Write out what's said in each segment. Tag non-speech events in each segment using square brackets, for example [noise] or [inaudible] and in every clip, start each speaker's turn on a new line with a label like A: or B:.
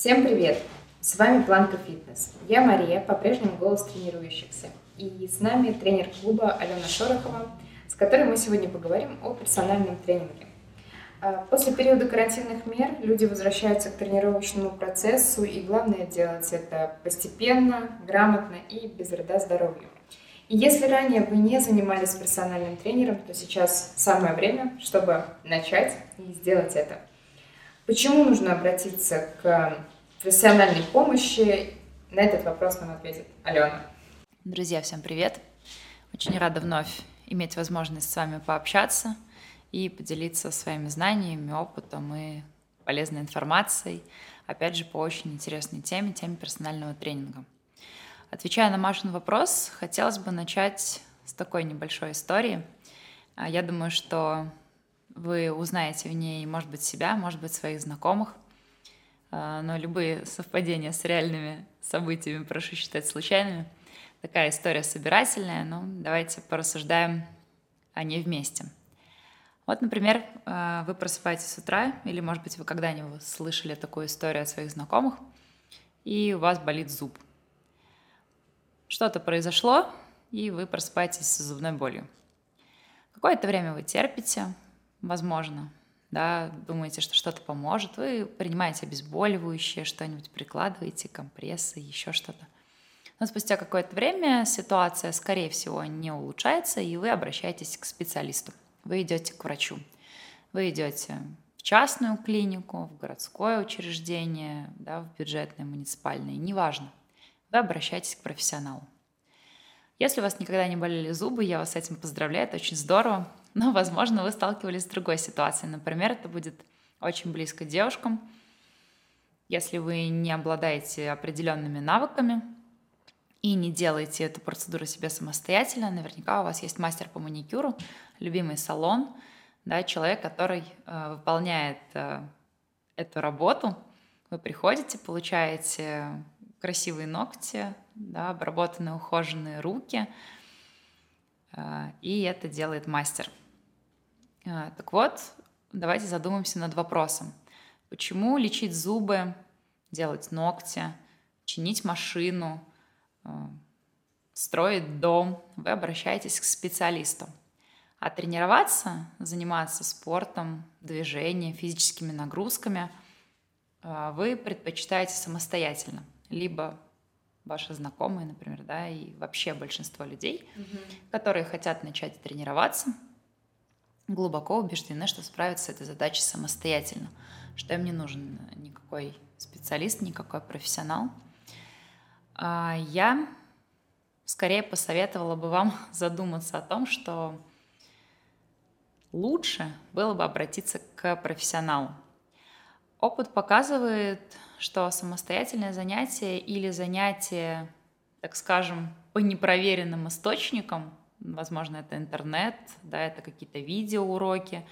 A: Всем привет! С вами Планка Фитнес. Я Мария, по-прежнему голос тренирующихся. И с нами тренер клуба Алена Шорохова, с которой мы сегодня поговорим о персональном тренинге. А, после периода карантинных мер люди возвращаются к тренировочному процессу, и главное делать это постепенно, грамотно и без вреда здоровью. И если ранее вы не занимались персональным тренером, то сейчас самое время, чтобы начать и сделать это. Почему нужно обратиться к профессиональной помощи? На этот вопрос нам ответит Алена.
B: Друзья, всем привет! Очень рада вновь иметь возможность с вами пообщаться – и поделиться своими знаниями, опытом и полезной информацией, опять же, по очень интересной теме, теме персонального тренинга. Отвечая на Машин вопрос, хотелось бы начать с такой небольшой истории. А, я думаю, что вы узнаете в ней, может быть, себя, может быть, своих знакомых, а, но любые совпадения с реальными событиями прошу считать случайными. Такая история собирательная, но давайте порассуждаем о ней вместе – вот, например, э, вы просыпаетесь с утра, или, может быть, вы когда-нибудь слышали такую историю от своих знакомых, и у вас болит зуб. Что-то произошло, и вы просыпаетесь с зубной болью. Какое-то время вы терпите, возможно, да, думаете, что что-то поможет, вы принимаете обезболивающее, что-нибудь прикладываете, компрессы, еще что-то. Но спустя какое-то время ситуация, скорее всего, не улучшается, и вы обращаетесь к специалисту – вы идете к врачу. Вы идете в частную клинику, в городское учреждение, да, в бюджетное, муниципальное, неважно. Вы обращаетесь к профессионалу. Если у вас никогда не болели зубы, я вас с этим поздравляю, это очень здорово. Но, возможно, вы сталкивались с другой ситуацией. Например, это будет очень близко девушкам. Если вы не обладаете определенными навыками и не делаете эту процедуру себе самостоятельно, наверняка у вас есть мастер по маникюру, любимый салон, да, человек, который э, выполняет э, эту работу. Вы приходите, получаете красивые ногти, да, обработанные, ухоженные руки, и это делает мастер. Э, так вот, давайте задумаемся над вопросом. Почему лечить зубы, делать ногти, чинить машину, э, строить дом, вы обращаетесь к специалисту. А тренироваться, заниматься спортом, движением, физическими нагрузками вы предпочитаете самостоятельно. Либо ваши знакомые, например, да, и вообще большинство людей, угу. которые хотят начать тренироваться, глубоко убеждены, что справятся с этой задачей самостоятельно, что им не нужен никакой специалист, никакой профессионал. А, я скорее посоветовала бы вам [laughs] задуматься о том, что лучше было бы обратиться к профессионалу. Опыт показывает, что самостоятельное занятие или занятие, так скажем, по непроверенным источникам, возможно, это интернет, да, это какие-то видеоуроки,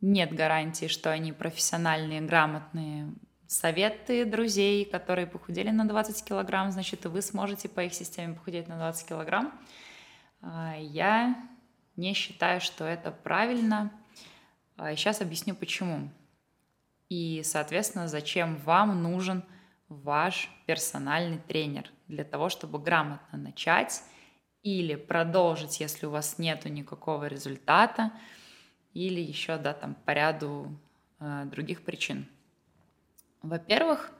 B: нет гарантии, что они профессиональные, грамотные. Советы друзей, которые похудели на 20 килограмм, значит, и вы сможете по их системе похудеть на 20 килограмм. А, я не считаю, что это правильно. Сейчас а, объясню почему. И, соответственно, зачем вам нужен ваш персональный тренер для того, чтобы грамотно начать или продолжить, если у вас нету никакого результата, или еще, да, там по ряду э, других причин. Во-первых,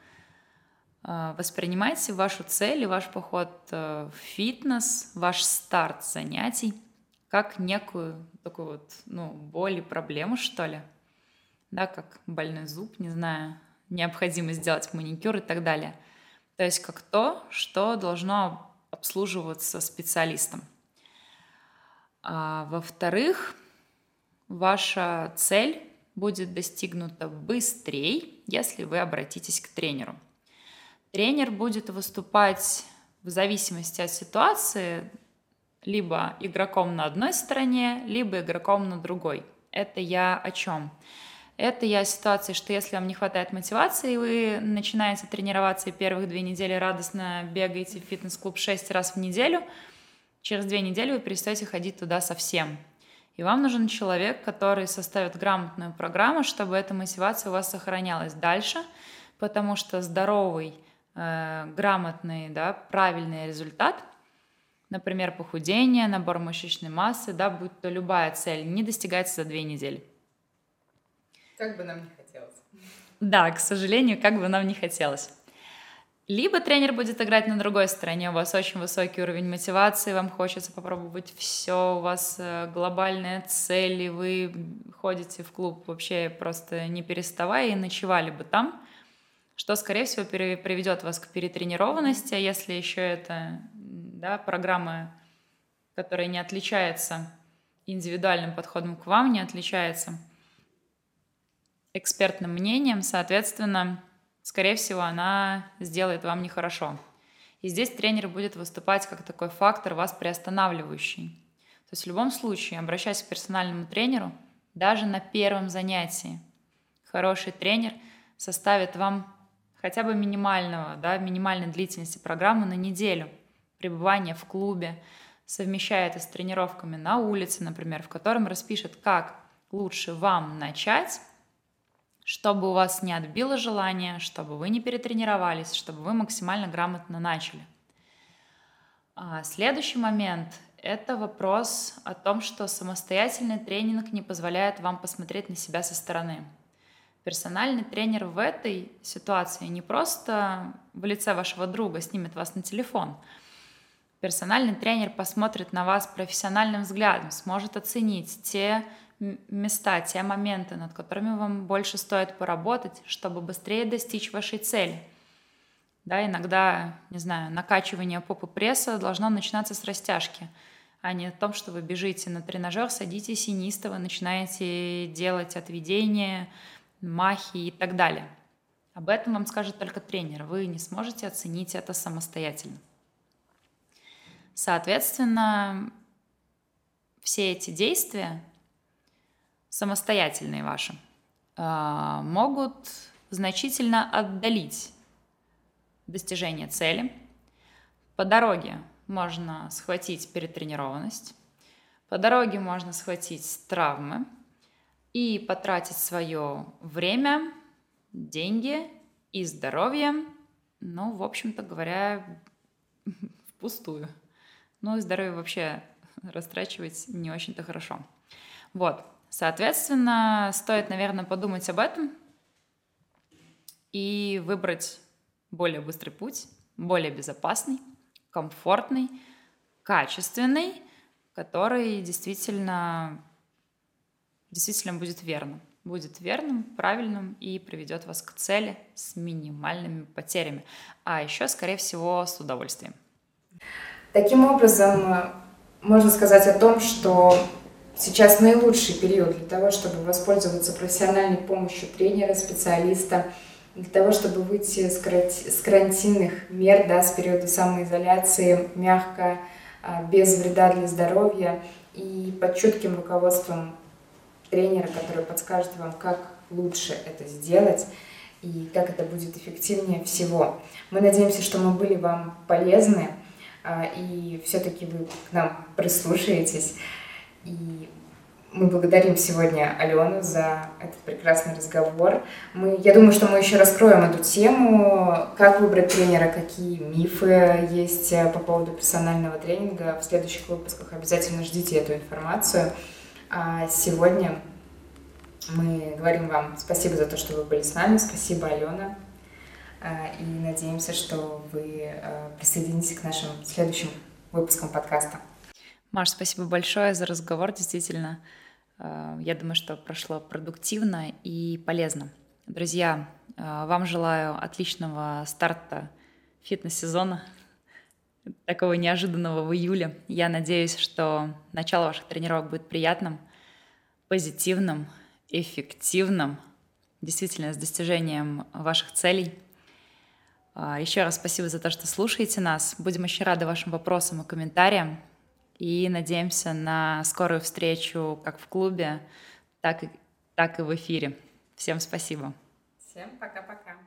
B: э, воспринимайте вашу цель и ваш поход э, в фитнес, ваш старт занятий – как некую такую вот, ну, боль и проблему, что ли. Да, как больной зуб, не знаю, необходимость сделать маникюр и так далее. То есть как то, что должно обслуживаться специалистом. А, во-вторых, ваша цель будет достигнута быстрее, если вы обратитесь к тренеру. Тренер будет выступать в зависимости от ситуации либо игроком на одной стороне, либо игроком на другой. Это я о чем? Это я о ситуации, что если вам не хватает мотивации, вы начинаете тренироваться и первых две недели радостно бегаете в фитнес-клуб шесть раз в неделю, через две недели вы перестаете ходить туда совсем. И вам нужен человек, который составит грамотную программу, чтобы эта мотивация у вас сохранялась дальше, потому что здоровый, э, грамотный, да, правильный результат, например, похудение, набор мышечной массы, да, будь то любая цель, не достигается за две недели.
A: Как бы нам не хотелось.
B: Да, к сожалению, как бы нам не хотелось. Либо тренер будет играть на другой стороне, у вас очень высокий уровень мотивации, вам хочется попробовать все, у вас э, глобальная цель, и вы ходите в клуб вообще просто не переставая и ночевали бы там, что, скорее всего, приведет вас к перетренированности, а если еще это да, программа, которая не отличается индивидуальным подходом к вам, не отличается экспертным мнением, соответственно, скорее всего, она сделает вам нехорошо. И здесь тренер будет выступать как такой фактор вас приостанавливающий. То есть в любом случае, обращаясь к персональному тренеру, даже на первом занятии, хороший тренер составит вам хотя бы минимального, да, минимальной длительности программы на неделю пребывания в клубе, совмещая это с тренировками на улице, например, в котором распишет, как лучше вам начать чтобы у вас не отбило желание, чтобы вы не перетренировались, чтобы вы максимально грамотно начали. А следующий момент – это вопрос о том, что самостоятельный тренинг не позволяет вам посмотреть на себя со стороны. Персональный тренер в этой ситуации не просто в лице вашего друга снимет вас на телефон. Персональный тренер посмотрит на вас профессиональным взглядом, сможет оценить те места, те моменты, над которыми вам больше стоит поработать, чтобы быстрее достичь вашей цели. Да, иногда, не знаю, накачивание попы пресса должно начинаться с растяжки, а не о том, что вы бежите на тренажер, садитесь и неистово начинаете делать отведения, махи и так далее. Об этом вам скажет только тренер. Вы не сможете оценить это самостоятельно. Соответственно, все эти действия самостоятельные ваши, а, могут значительно отдалить достижение цели. По дороге можно схватить перетренированность, по дороге можно схватить травмы и потратить свое время, деньги и здоровье, ну, в общем-то говоря, [laughs] впустую. Ну и здоровье вообще растрачивать не очень-то хорошо. Вот. Соответственно, стоит, наверное, подумать об этом и выбрать более быстрый путь, более безопасный, комфортный, качественный, который действительно, действительно будет верным. Будет верным, правильным и приведет вас к цели с минимальными потерями. А еще, скорее всего, с удовольствием.
A: Таким образом, можно сказать о том, что сейчас наилучший период для того, чтобы воспользоваться профессиональной помощью тренера, специалиста, для того, чтобы выйти с карантинных мер, да, с периода самоизоляции мягко, а, без вреда для здоровья и под чутким руководством тренера, который подскажет вам, как лучше это сделать и как это будет эффективнее всего. Мы надеемся, что мы были вам полезны, а, и все-таки вы к нам прислушаетесь. И мы благодарим сегодня Алену за этот прекрасный разговор. Мы, я думаю, что мы еще раскроем эту тему, как выбрать тренера, какие мифы есть э, по поводу персонального тренинга. В следующих выпусках обязательно ждите эту информацию. А сегодня мы говорим вам спасибо за то, что вы были с нами. Спасибо, Алена. А, и надеемся, что вы э, присоединитесь к нашим следующим выпускам подкаста.
B: Маш, спасибо большое за разговор, действительно. Э, я думаю, что прошло продуктивно и полезно. Друзья, э, вам желаю отличного старта фитнес-сезона, такого неожиданного в июле. Я надеюсь, что начало ваших тренировок будет приятным, позитивным, эффективным, действительно с достижением ваших целей. Э, Еще раз спасибо за то, что слушаете нас. Будем очень рады вашим вопросам и комментариям и надеемся на скорую встречу как в клубе, так и, так и в эфире. Всем спасибо.
A: Всем пока-пока.